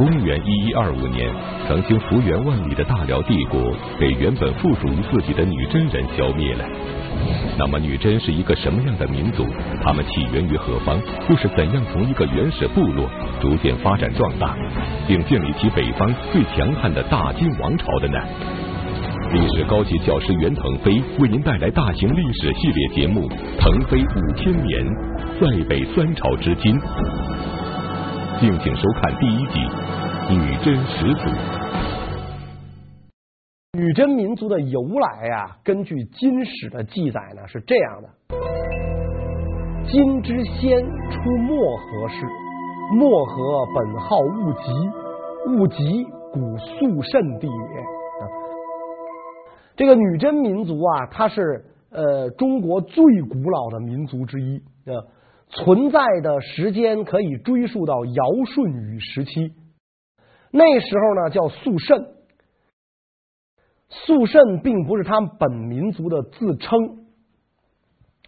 公元一一二五年，曾经幅员万里的大辽帝国被原本附属于自己的女真人消灭了。那么，女真是一个什么样的民族？他们起源于何方？又是怎样从一个原始部落逐渐发展壮大，并建立起北方最强悍的大金王朝的呢？历史高级教师袁腾飞为您带来大型历史系列节目《腾飞五千年》，塞北三朝之今。敬请收看第一集《女真始祖》。女真民族的由来呀，根据金史的记载呢，是这样的：金之先出漠河氏，漠河本号兀吉，兀吉古肃慎地也。这个女真民族啊，它是呃中国最古老的民族之一啊。存在的时间可以追溯到尧舜禹时期，那时候呢叫肃慎，肃慎并不是他们本民族的自称，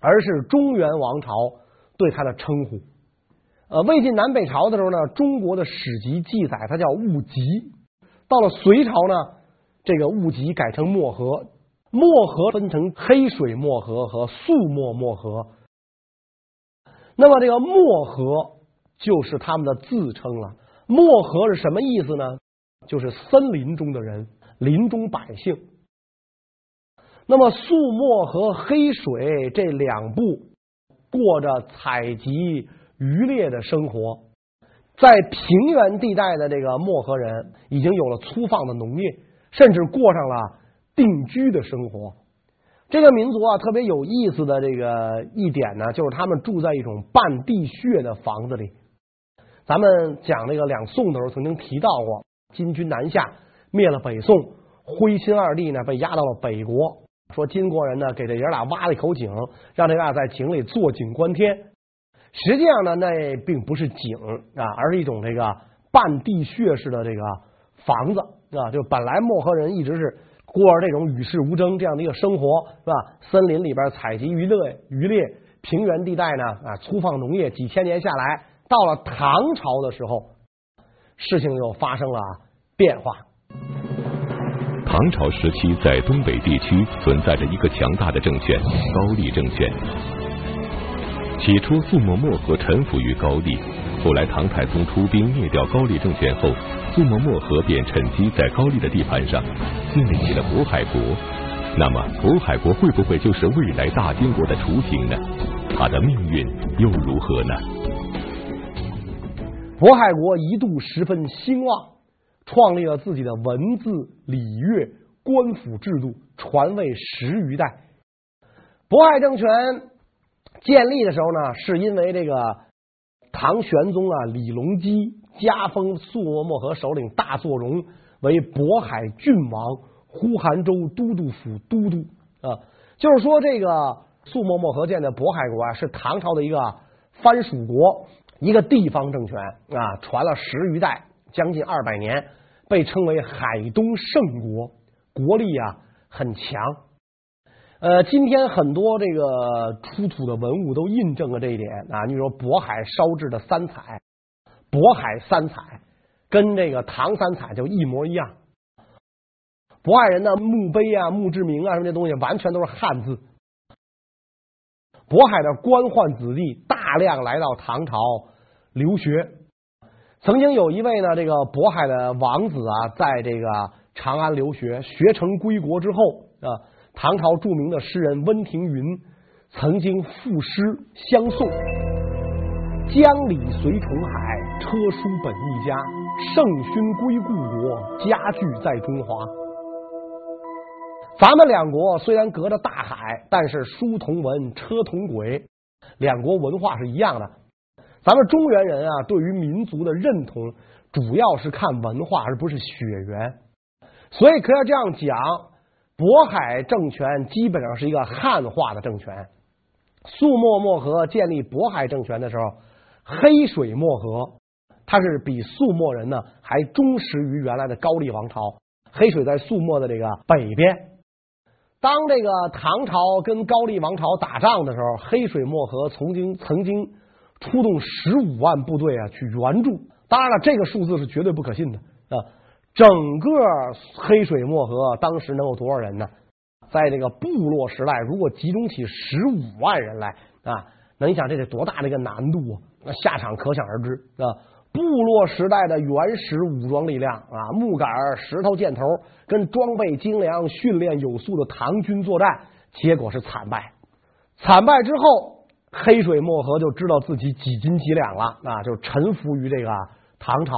而是中原王朝对他的称呼。呃，魏晋南北朝的时候呢，中国的史籍记载他叫兀吉，到了隋朝呢，这个兀吉改成漠河，漠河分成黑水漠河和肃漠漠河。那么这个漠河就是他们的自称了。漠河是什么意思呢？就是森林中的人，林中百姓。那么肃漠和黑水这两部过着采集渔猎的生活，在平原地带的这个漠河人已经有了粗放的农业，甚至过上了定居的生活。这个民族啊，特别有意思的这个一点呢，就是他们住在一种半地穴的房子里。咱们讲那个两宋的时候，曾经提到过，金军南下灭了北宋，徽钦二帝呢被押到了北国，说金国人呢给这爷俩挖了一口井，让这俩在井里坐井观天。实际上呢，那并不是井啊，而是一种这个半地穴式的这个房子啊，就本来漠河人一直是。过着这种与世无争这样的一个生活，是吧？森林里边采集渔猎，渔猎平原地带呢啊，粗放农业，几千年下来，到了唐朝的时候，事情又发生了变化。唐朝时期，在东北地区存在着一个强大的政权——高丽政权。起初，肃漠漠河臣服于高丽，后来唐太宗出兵灭掉高丽政权后。肃漠漠河便趁机在高丽的地盘上建立起了渤海国。那么，渤海国会不会就是未来大金国的雏形呢？它的命运又如何呢？渤海国一度十分兴旺，创立了自己的文字、礼乐、官府制度，传位十余代。渤海政权建立的时候呢，是因为这个唐玄宗啊，李隆基。加封肃漠漠河首领大作荣为渤海郡王、呼韩州都督府都督啊，就是说这个肃漠漠河建的渤海国啊，是唐朝的一个藩属国，一个地方政权啊，传了十余代，将近二百年，被称为海东盛国，国力啊很强。呃，今天很多这个出土的文物都印证了这一点啊，你说渤海烧制的三彩。渤海三彩跟这个唐三彩就一模一样。渤海人的墓碑啊、墓志铭啊什么这东西，完全都是汉字。渤海的官宦子弟大量来到唐朝留学。曾经有一位呢，这个渤海的王子啊，在这个长安留学，学成归国之后啊，唐朝著名的诗人温庭筠曾经赋诗相送：江里随重海。车书本一家，圣勋归故国，家具在中华。咱们两国虽然隔着大海，但是书同文，车同轨，两国文化是一样的。咱们中原人啊，对于民族的认同，主要是看文化，而不是血缘。所以可以这样讲，渤海政权基本上是一个汉化的政权。肃漠漠河建立渤海政权的时候，黑水漠河。它是比肃漠人呢还忠实于原来的高丽王朝。黑水在肃漠的这个北边。当这个唐朝跟高丽王朝打仗的时候，黑水漠河曾经曾经出动十五万部队啊去援助。当然了，这个数字是绝对不可信的啊！整个黑水漠河当时能有多少人呢？在这个部落时代，如果集中起十五万人来啊，那你想这得多大的一个难度啊？那下场可想而知啊！部落时代的原始武装力量啊，木杆、石头、箭头，跟装备精良、训练有素的唐军作战，结果是惨败。惨败之后，黑水漠河就知道自己几斤几两了啊，就臣服于这个唐朝。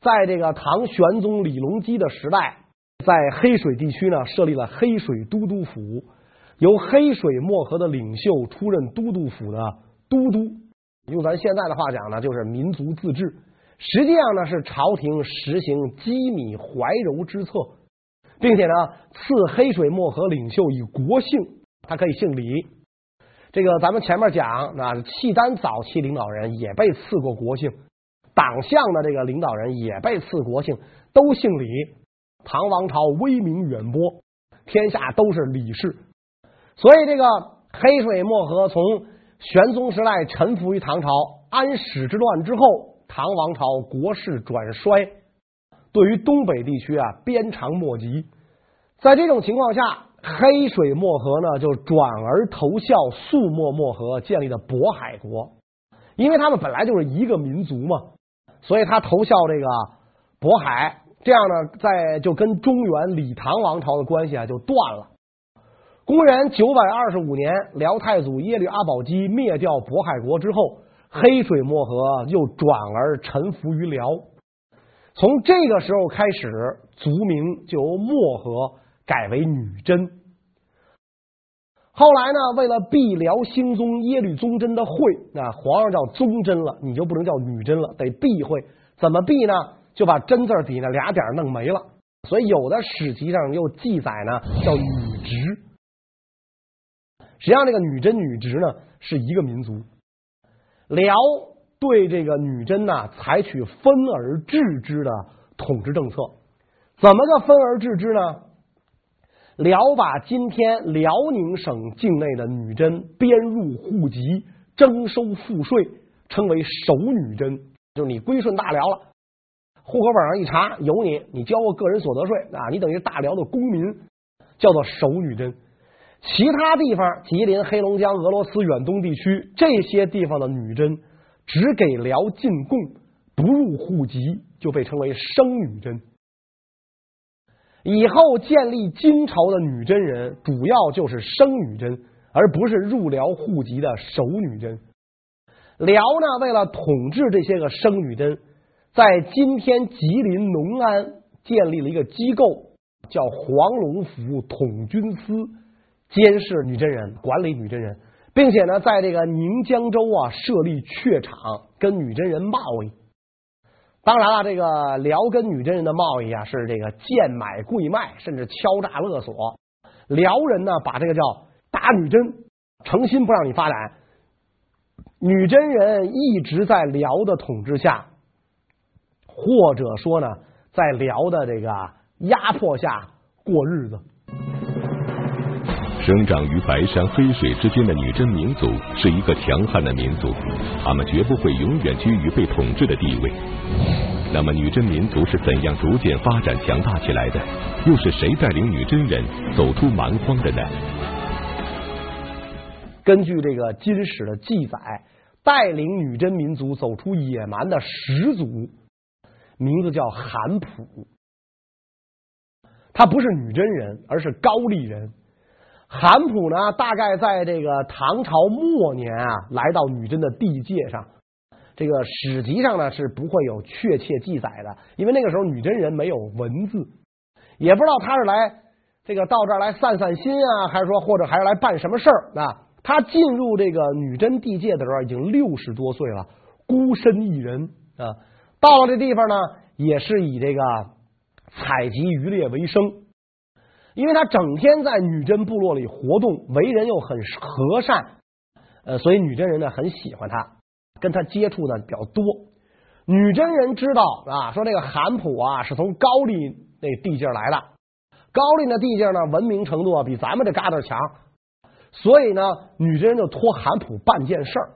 在这个唐玄宗李隆基的时代，在黑水地区呢，设立了黑水都督府，由黑水漠河的领袖出任都督府的都督。用咱现在的话讲呢，就是民族自治。实际上呢，是朝廷实行机密怀柔之策，并且呢，赐黑水漠河领袖以国姓，他可以姓李。这个咱们前面讲，那契丹早期领导人也被赐过国姓，党项的这个领导人也被赐国姓，都姓李。唐王朝威名远播，天下都是李氏。所以这个黑水漠河从。玄宗时代臣服于唐朝，安史之乱之后，唐王朝国势转衰，对于东北地区啊鞭长莫及。在这种情况下，黑水漠河呢就转而投效肃漠漠河建立的渤海国，因为他们本来就是一个民族嘛，所以他投效这个渤海，这样呢，在就跟中原李唐王朝的关系啊就断了。公元九百二十五年，辽太祖耶律阿保机灭掉渤海国之后，黑水漠河又转而臣服于辽。从这个时候开始，族名就由漠河改为女真。后来呢，为了避辽兴宗耶律宗真的讳，那皇上叫宗真了，你就不能叫女真了，得避讳。怎么避呢？就把真字底下俩点弄没了。所以有的史籍上又记载呢，叫女直。实际上，这个女真女直呢是一个民族。辽对这个女真呢采取分而治之的统治政策。怎么个分而治之呢？辽把今天辽宁省境内的女真编入户籍，征收赋税，称为守女真，就是你归顺大辽了。户口本上一查有你，你交个个人所得税啊，你等于大辽的公民，叫做守女真。其他地方，吉林、黑龙江、俄罗斯远东地区这些地方的女真，只给辽进贡，不入户籍，就被称为生女真。以后建立金朝的女真人，主要就是生女真，而不是入辽户籍的守女真。辽呢，为了统治这些个生女真，在今天吉林农安建立了一个机构，叫黄龙府统军司。监视女真人，管理女真人，并且呢，在这个宁江州啊设立榷场，跟女真人贸易。当然了，这个辽跟女真人的贸易啊，是这个贱买贵卖，甚至敲诈勒索。辽人呢，把这个叫打女真，诚心不让你发展。女真人一直在辽的统治下，或者说呢，在辽的这个压迫下过日子。生长于白山黑水之间的女真民族是一个强悍的民族，他们绝不会永远居于被统治的地位。那么，女真民族是怎样逐渐发展强大起来的？又是谁带领女真人走出蛮荒的呢？根据这个金史的记载，带领女真民族走出野蛮的始祖，名字叫韩普。他不是女真人，而是高丽人。韩普呢，大概在这个唐朝末年啊，来到女真的地界上。这个史籍上呢是不会有确切记载的，因为那个时候女真人没有文字，也不知道他是来这个到这儿来散散心啊，还是说或者还是来办什么事儿啊？他进入这个女真地界的时候已经六十多岁了，孤身一人啊。到了这地方呢，也是以这个采集渔猎为生。因为他整天在女真部落里活动，为人又很和善，呃，所以女真人呢很喜欢他，跟他接触呢比较多。女真人知道啊，说这个韩普啊是从高丽那地界来的，高丽那地界呢文明程度啊比咱们这嘎达强，所以呢女真人就托韩普办件事儿，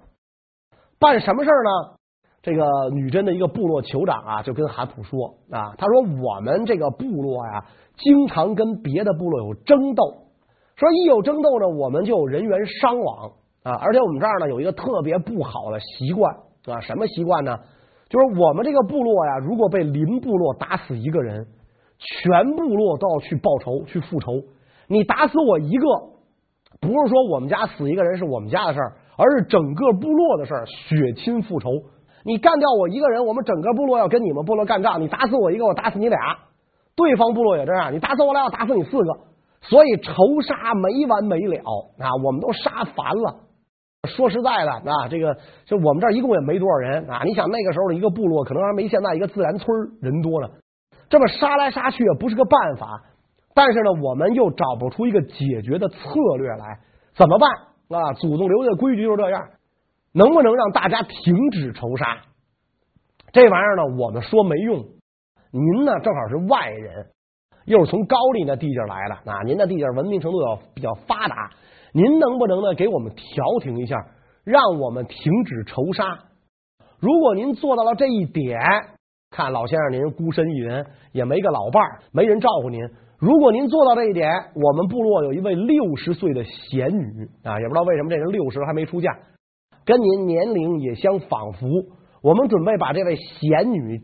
办什么事儿呢？这个女真的一个部落酋长啊，就跟韩普说啊，他说我们这个部落呀，经常跟别的部落有争斗，说一有争斗呢，我们就有人员伤亡啊，而且我们这儿呢有一个特别不好的习惯啊，什么习惯呢？就是我们这个部落呀，如果被邻部落打死一个人，全部落都要去报仇去复仇。你打死我一个，不是说我们家死一个人是我们家的事儿，而是整个部落的事儿，血亲复仇。你干掉我一个人，我们整个部落要跟你们部落干仗。你打死我一个，我打死你俩。对方部落也这样，你打死我俩，我打死你四个。所以仇杀没完没了啊！我们都杀烦了。说实在的啊，这个就我们这儿一共也没多少人啊。你想那个时候的一个部落，可能还没现在一个自然村人多呢。这么杀来杀去也不是个办法。但是呢，我们又找不出一个解决的策略来，怎么办啊？祖宗留下的规矩就是这样。能不能让大家停止仇杀？这玩意儿呢，我们说没用。您呢，正好是外人，又是从高丽那地界来的啊，您的地界文明程度要比较发达，您能不能呢，给我们调停一下，让我们停止仇杀？如果您做到了这一点，看老先生您孤身一人，也没个老伴儿，没人照顾您。如果您做到这一点，我们部落有一位六十岁的贤女啊，也不知道为什么这人六十还没出嫁。跟您年龄也相仿佛，我们准备把这位贤女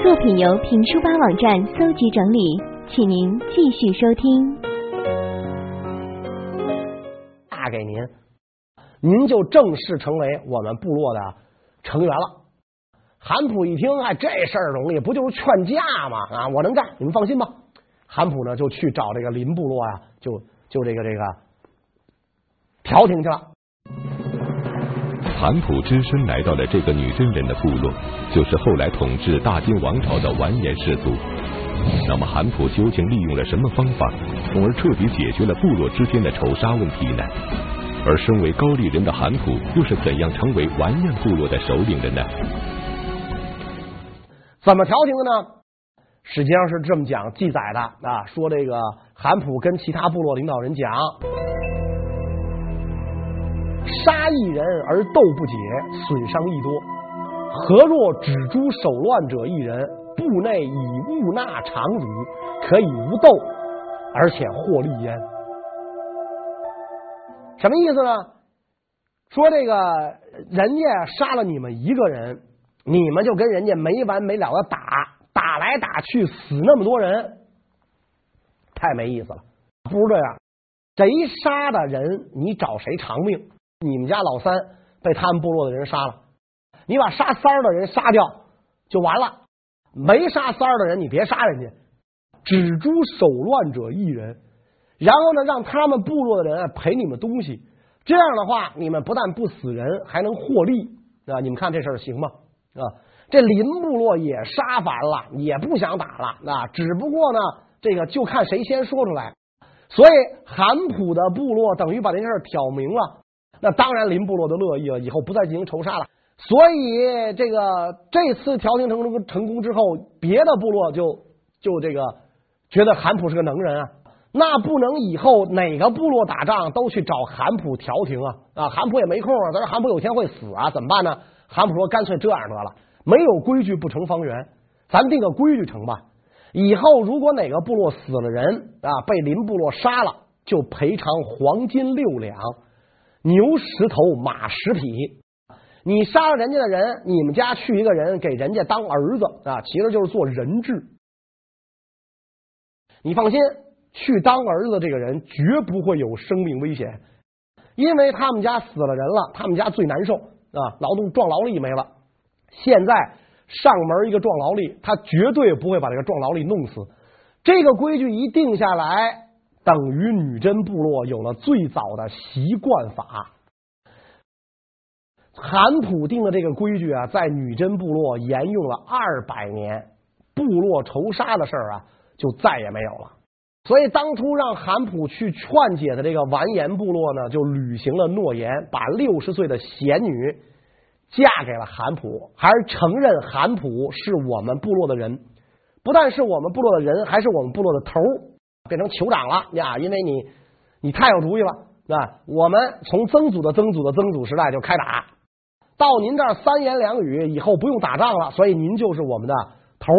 作品由评书吧网站搜集整理，请您继续收听。嫁给您，您就正式成为我们部落的成员了。韩普一听，哎，这事儿容易，不就是劝架吗？啊，我能干，你们放心吧。韩普呢，就去找这个林部落呀，就就这个这个。调停去了。韩普只身来到了这个女真人的部落，就是后来统治大金王朝的完颜氏族。那么韩普究竟利用了什么方法，从而彻底解决了部落之间的仇杀问题呢？而身为高丽人的韩普，又是怎样成为完颜部落的首领的呢？怎么调停的呢？实际上是这么讲记载的啊，说这个韩普跟其他部落领导人讲。杀一人而斗不解，损伤益多。何若只诛手乱者一人，部内以物纳常辱，可以无斗，而且获利焉？什么意思呢？说这个人家杀了你们一个人，你们就跟人家没完没了的打，打来打去死那么多人，太没意思了。不如这样，谁杀的人，你找谁偿命。你们家老三被他们部落的人杀了，你把杀三儿的人杀掉就完了。没杀三儿的人，你别杀人家，只诛手乱者一人。然后呢，让他们部落的人赔你们东西。这样的话，你们不但不死人，还能获利啊！你们看这事儿行吗？啊，这林部落也杀完了，也不想打了。啊，只不过呢，这个就看谁先说出来。所以韩普的部落等于把这件事挑明了。那当然，林部落的乐意了，以后不再进行仇杀了。所以，这个这次调停成功成功之后，别的部落就就这个觉得韩普是个能人啊。那不能以后哪个部落打仗都去找韩普调停啊啊！韩普也没空啊，咱说韩普有天会死啊，怎么办呢？韩普说：“干脆这样得了，没有规矩不成方圆，咱定个规矩成吧。以后如果哪个部落死了人啊，被林部落杀了，就赔偿黄金六两。”牛十头，马十匹。你杀了人家的人，你们家去一个人给人家当儿子啊，其实就是做人质。你放心，去当儿子这个人绝不会有生命危险，因为他们家死了人了，他们家最难受啊，劳动壮劳力没了。现在上门一个壮劳力，他绝对不会把这个壮劳力弄死。这个规矩一定下来。等于女真部落有了最早的习惯法。韩普定的这个规矩啊，在女真部落沿用了二百年，部落仇杀的事儿啊，就再也没有了。所以当初让韩普去劝解的这个完颜部落呢，就履行了诺言，把六十岁的贤女嫁给了韩普，还是承认韩普是我们部落的人，不但是我们部落的人，还是我们部落的头。变成酋长了呀！因为你你太有主意了，啊，我们从曾祖的曾祖的曾祖时代就开打，到您这儿三言两语，以后不用打仗了，所以您就是我们的头。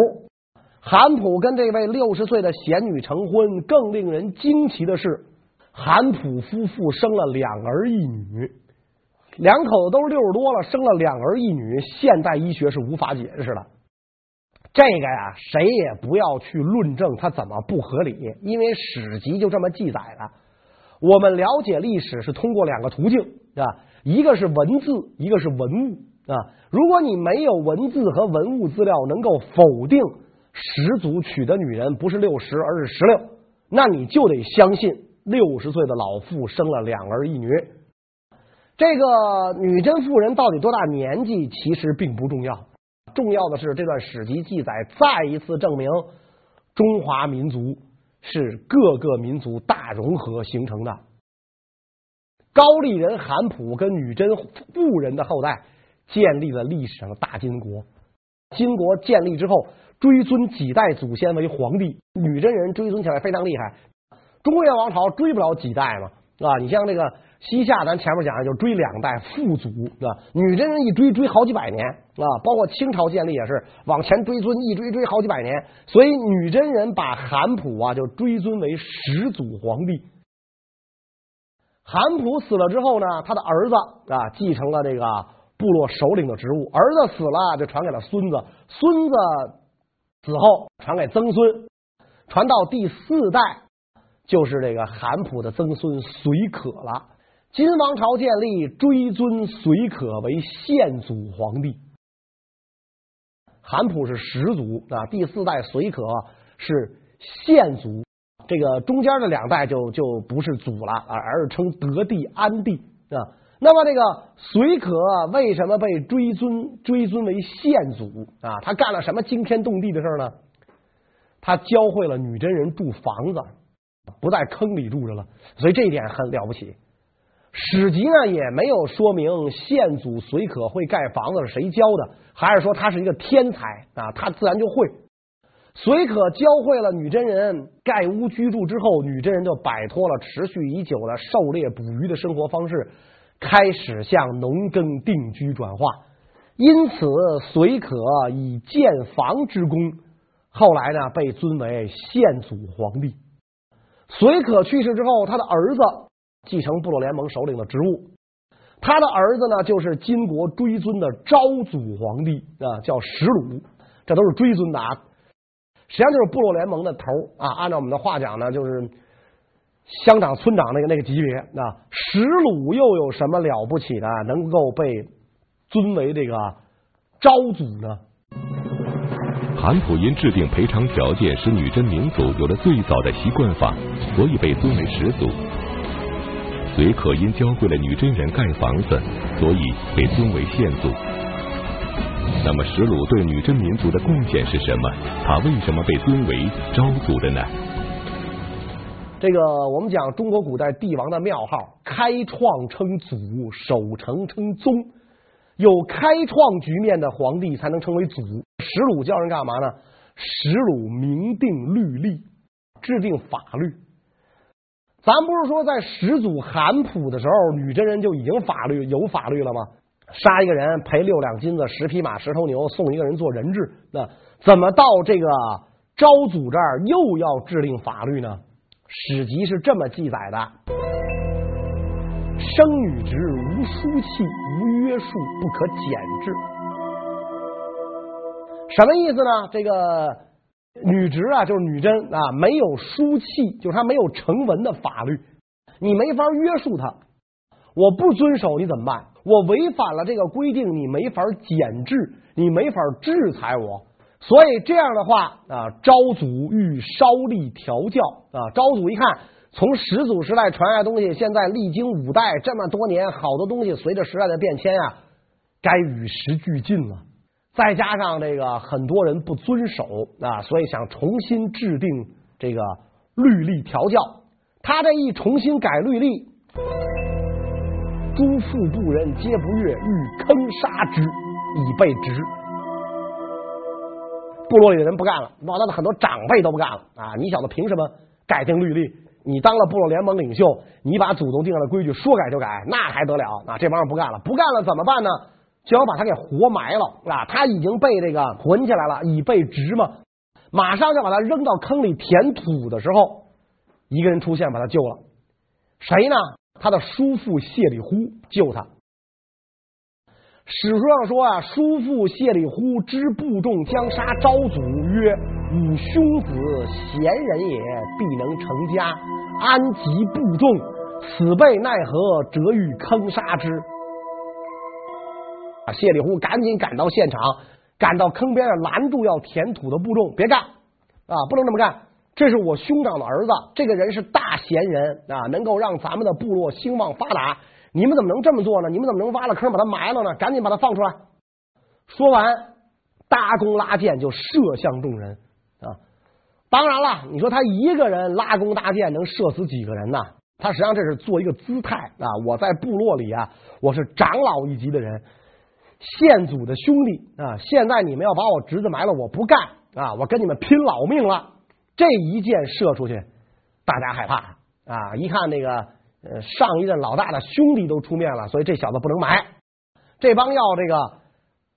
韩普跟这位六十岁的贤女成婚，更令人惊奇的是，韩普夫妇生了两儿一女，两口子都六十多了，生了两儿一女，现代医学是无法解释的。这个呀，谁也不要去论证它怎么不合理，因为史籍就这么记载了。我们了解历史是通过两个途径啊，一个是文字，一个是文物啊。如果你没有文字和文物资料能够否定始祖娶的女人不是六十而是十六，那你就得相信六十岁的老妇生了两儿一女。这个女真妇人到底多大年纪，其实并不重要。重要的是，这段史籍记载再一次证明中华民族是各个民族大融合形成的。高丽人韩普跟女真妇人的后代建立了历史上的大金国。金国建立之后，追尊几代祖先为皇帝，女真人追尊起来非常厉害。中原王朝追不了几代嘛，啊，你像这个。西夏，咱前面讲的就追两代父祖，啊，女真人一追追好几百年啊，包括清朝建立也是往前追尊，一追追好几百年，所以女真人把韩普啊就追尊为始祖皇帝。韩普死了之后呢，他的儿子啊继承了这个部落首领的职务，儿子死了就传给了孙子，孙子死后传给曾孙，传到第四代就是这个韩普的曾孙随可了。金王朝建立，追尊隋可为献祖皇帝。韩普是始祖啊，第四代隋可是献祖，这个中间的两代就就不是祖了，而而是称德帝、安帝啊。那么这个隋可为什么被追尊追尊为献祖啊？他干了什么惊天动地的事呢？他教会了女真人住房子，不在坑里住着了，所以这一点很了不起。史籍呢也没有说明先祖随可会盖房子是谁教的，还是说他是一个天才啊？他自然就会。随可教会了女真人盖屋居住之后，女真人就摆脱了持续已久的狩猎捕鱼的生活方式，开始向农耕定居转化。因此，随可以建房之功，后来呢被尊为先祖皇帝。随可去世之后，他的儿子。继承部落联盟首领的职务，他的儿子呢，就是金国追尊的昭祖皇帝啊，叫石鲁，这都是追尊的啊。实际上就是部落联盟的头啊。按照我们的话讲呢，就是乡长、村长那个那个级别啊。石鲁又有什么了不起的，能够被尊为这个昭祖呢？韩普因制定赔偿条件，使女真民族有了最早的习惯法，所以被尊为始祖。随可因教会了女真人盖房子，所以被尊为献祖。那么石鲁对女真民族的贡献是什么？他为什么被尊为昭祖的呢？这个我们讲中国古代帝王的庙号，开创称祖，守成称宗，有开创局面的皇帝才能称为祖。石鲁教人干嘛呢？石鲁明定律例，制定法律。咱不是说在始祖韩普的时候，女真人就已经法律有法律了吗？杀一个人赔六两金子，十匹马，十头牛，送一个人做人质。那怎么到这个昭祖这儿又要制定法律呢？史籍是这么记载的：生女职无书契，无约束，不可减制。什么意思呢？这个。女职啊，就是女真啊，没有书契，就是她没有成文的法律，你没法约束她。我不遵守，你怎么办？我违反了这个规定，你没法减制，你没法制裁我。所以这样的话啊，昭祖欲稍立调教啊，昭祖一看，从始祖时代传下来的东西，现在历经五代这么多年，好多东西随着时代的变迁啊，该与时俱进了。再加上这个很多人不遵守啊，所以想重新制定这个律例调教。他这一重新改律例，诸腹部人皆不悦，欲坑杀之以备职。部落里的人不干了，包括他的很多长辈都不干了啊！你小子凭什么改定律例？你当了部落联盟领袖，你把祖宗定下的规矩说改就改，那还得了？啊，这帮人不干了，不干了怎么办呢？就要把他给活埋了啊！他已经被这个捆起来了，以备直嘛。马上就把他扔到坑里填土的时候，一个人出现把他救了。谁呢？他的叔父谢里呼救他。史书上说啊，叔父谢里呼知部众将杀昭祖，曰：“吾兄子贤人也，必能成家，安及部众？此辈奈何，折欲坑杀之。”谢里呼赶紧赶到现场，赶到坑边上拦住要填土的部众，别干啊，不能这么干！这是我兄长的儿子，这个人是大贤人啊，能够让咱们的部落兴旺发达。你们怎么能这么做呢？你们怎么能挖了坑把他埋了呢？赶紧把他放出来！说完，搭弓拉箭就射向众人啊！当然了，你说他一个人拉弓搭箭能射死几个人呢？他实际上这是做一个姿态啊！我在部落里啊，我是长老一级的人。先祖的兄弟啊！现在你们要把我侄子埋了，我不干啊！我跟你们拼老命了！这一箭射出去，大家害怕啊！一看那个呃上一任老大的兄弟都出面了，所以这小子不能埋。这帮要这个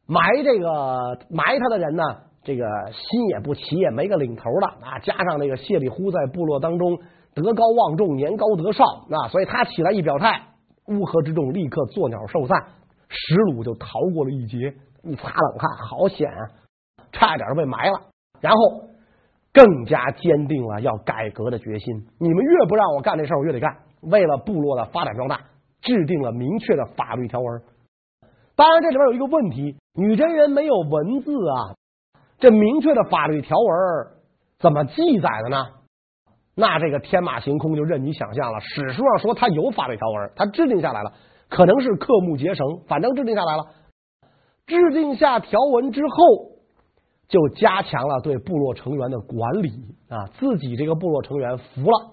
埋这个埋他的人呢，这个心也不齐，也没个领头的啊！加上这个谢里呼在部落当中德高望重，年高德少啊，所以他起来一表态，乌合之众立刻作鸟兽散。石鲁就逃过了一劫，一擦冷汗，好险啊！差点被埋了。然后更加坚定了要改革的决心。你们越不让我干这事儿，我越得干。为了部落的发展壮大，制定了明确的法律条文。当然，这里边有一个问题：女真人没有文字啊，这明确的法律条文怎么记载的呢？那这个天马行空就任你想象了。史书上说他有法律条文，他制定下来了。可能是刻木结绳，反正制定下来了。制定下条文之后，就加强了对部落成员的管理啊，自己这个部落成员服了，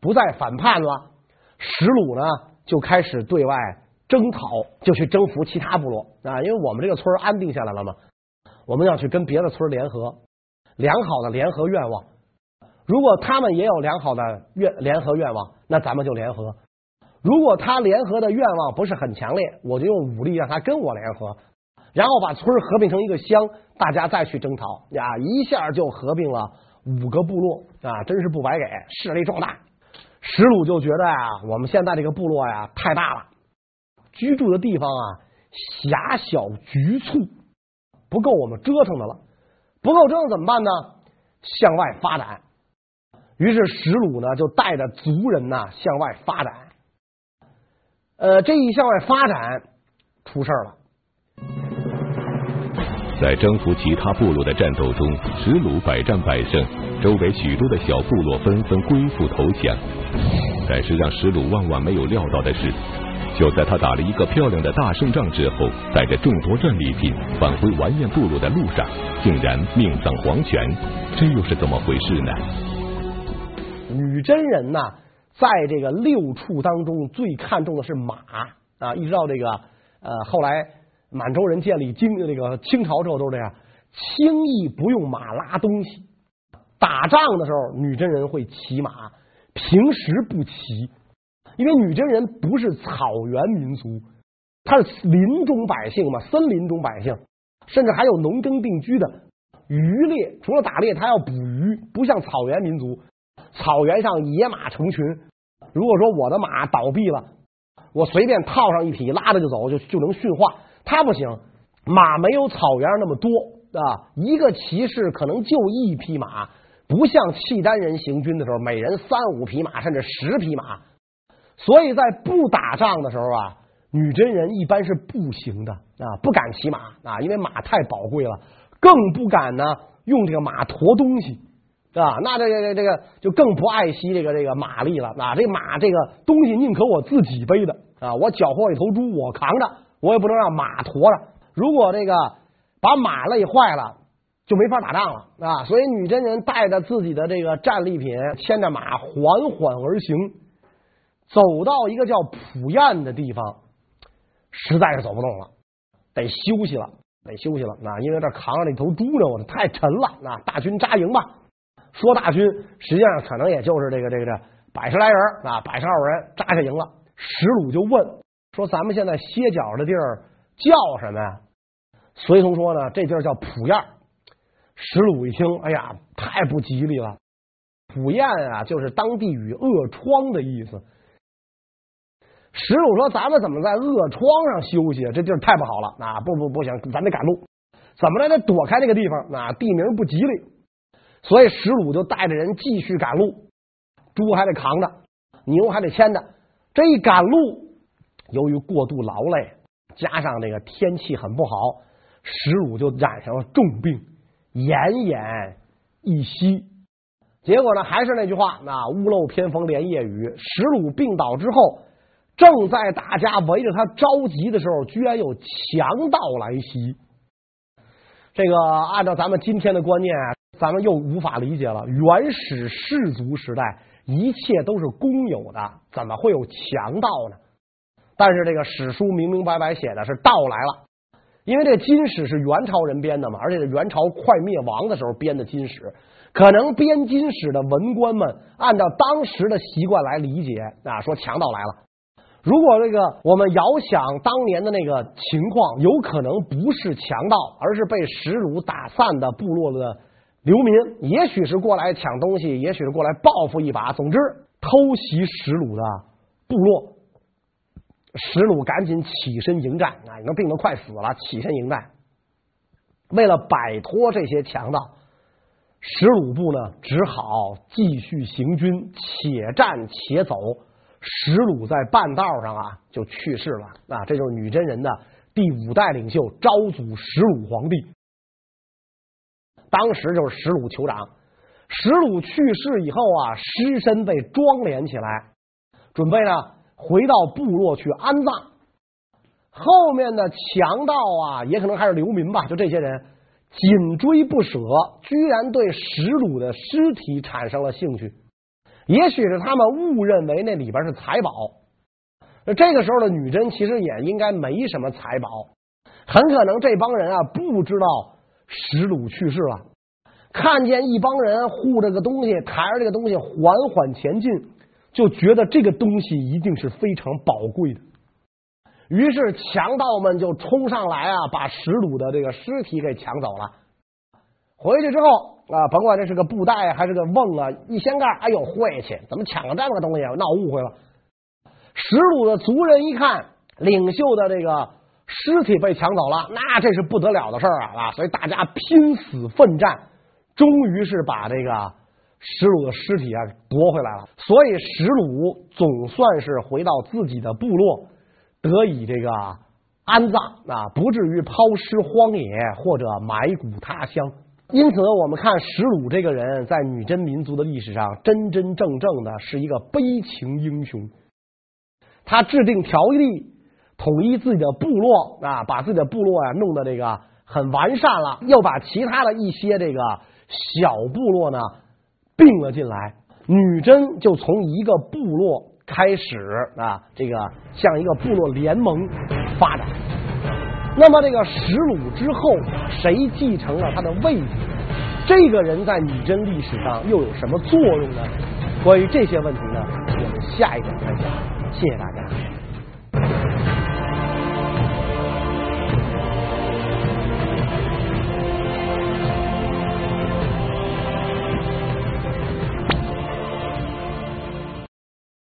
不再反叛了。石鲁呢，就开始对外征讨，就去征服其他部落啊，因为我们这个村安定下来了嘛，我们要去跟别的村联合，良好的联合愿望。如果他们也有良好的愿联合愿望，那咱们就联合。如果他联合的愿望不是很强烈，我就用武力让他跟我联合，然后把村合并成一个乡，大家再去征讨呀，一下就合并了五个部落啊，真是不白给，势力壮大。石鲁就觉得呀，我们现在这个部落呀太大了，居住的地方啊狭小局促，不够我们折腾的了，不够折腾怎么办呢？向外发展。于是石鲁呢就带着族人呐向外发展。呃，这一向外发展出事了。在征服其他部落的战斗中，石鲁百战百胜，周围许多的小部落纷纷归附投降。但是让石鲁万万没有料到的是，就在他打了一个漂亮的大胜仗之后，带着众多战利品返回完颜部落的路上，竟然命丧黄泉，这又是怎么回事呢？女真人呐。在这个六畜当中，最看重的是马啊！一直到这个呃后来满洲人建立经这个清朝之后，都是这样，轻易不用马拉东西。打仗的时候，女真人会骑马，平时不骑，因为女真人不是草原民族，他是林中百姓嘛，森林中百姓，甚至还有农耕定居的渔猎，除了打猎，他要捕鱼，不像草原民族，草原上野马成群。如果说我的马倒闭了，我随便套上一匹拉着就走，就就能驯化。他不行，马没有草原上那么多啊，一个骑士可能就一匹马，不像契丹人行军的时候，每人三五匹马，甚至十匹马。所以在不打仗的时候啊，女真人一般是步行的啊，不敢骑马啊，因为马太宝贵了，更不敢呢用这个马驮东西。啊，那这个这个这个就更不爱惜这个这个马力了。啊，这马这个东西宁可我自己背的啊，我缴获一头猪我扛着，我也不能让马驮着。如果这个把马累坏了，就没法打仗了啊。所以女真人带着自己的这个战利品，牵着马缓缓而行，走到一个叫普彦的地方，实在是走不动了，得休息了，得休息了。啊，因为这扛着那头猪呢，我这太沉了。啊，大军扎营吧。说大军，实际上可能也就是这个这个这百十来人啊，百十二人扎下营了。石鲁就问说：“咱们现在歇脚的地儿叫什么呀？随从说呢，这地儿叫蒲燕。石鲁一听，哎呀，太不吉利了。蒲燕啊，就是当地语“恶疮”的意思。石鲁说：“咱们怎么在恶疮上休息？这地儿太不好了。啊，不不不行，咱得赶路，怎么来得躲开这个地方？啊，地名不吉利。所以石鲁就带着人继续赶路，猪还得扛着，牛还得牵着。这一赶路，由于过度劳累，加上这个天气很不好，石鲁就染上了重病，奄奄一息。结果呢，还是那句话，那屋漏偏逢连夜雨。石鲁病倒之后。”正在大家围着他着急的时候，居然有强盗来袭。这个按照咱们今天的观念啊，咱们又无法理解了。原始氏族时代，一切都是公有的，怎么会有强盗呢？但是这个史书明明白白写的是盗来了，因为这金史是元朝人编的嘛，而且是元朝快灭亡的时候编的金史，可能编金史的文官们按照当时的习惯来理解啊，说强盗来了。如果这个我们遥想当年的那个情况，有可能不是强盗，而是被石鲁打散的部落的流民，也许是过来抢东西，也许是过来报复一把。总之，偷袭石鲁的部落，石鲁赶紧起身迎战啊！你说病得快死了，起身迎战。为了摆脱这些强盗，石鲁部呢只好继续行军，且战且走。石鲁在半道上啊就去世了啊，这就是女真人的第五代领袖昭祖石鲁皇帝。当时就是石鲁酋长，石鲁去世以后啊，尸身被装殓起来，准备呢回到部落去安葬。后面的强盗啊，也可能还是流民吧，就这些人紧追不舍，居然对石鲁的尸体产生了兴趣。也许是他们误认为那里边是财宝，那这个时候的女真其实也应该没什么财宝，很可能这帮人啊不知道石鲁去世了，看见一帮人护着个东西，抬着这个东西缓缓前进，就觉得这个东西一定是非常宝贵的，于是强盗们就冲上来啊，把石鲁的这个尸体给抢走了，回去之后。啊，甭管这是个布袋还是个瓮啊，一掀盖，哎呦，晦气，怎么抢了这么个东西？闹误会了。石鲁的族人一看，领袖的这个尸体被抢走了，那这是不得了的事儿啊啊！所以大家拼死奋战，终于是把这个石鲁的尸体啊夺回来了。所以石鲁总算是回到自己的部落，得以这个安葬啊，不至于抛尸荒野或者埋骨他乡。因此，我们看石鲁这个人，在女真民族的历史上，真真正正的是一个悲情英雄。他制定条例，统一自己的部落啊，把自己的部落啊弄得这个很完善了，又把其他的一些这个小部落呢并了进来。女真就从一个部落开始啊，这个向一个部落联盟发展。那么这个石鲁之后，谁继承了他的位置？这个人在女真历史上又有什么作用呢？关于这些问题呢，我们下一讲再讲。谢谢大家。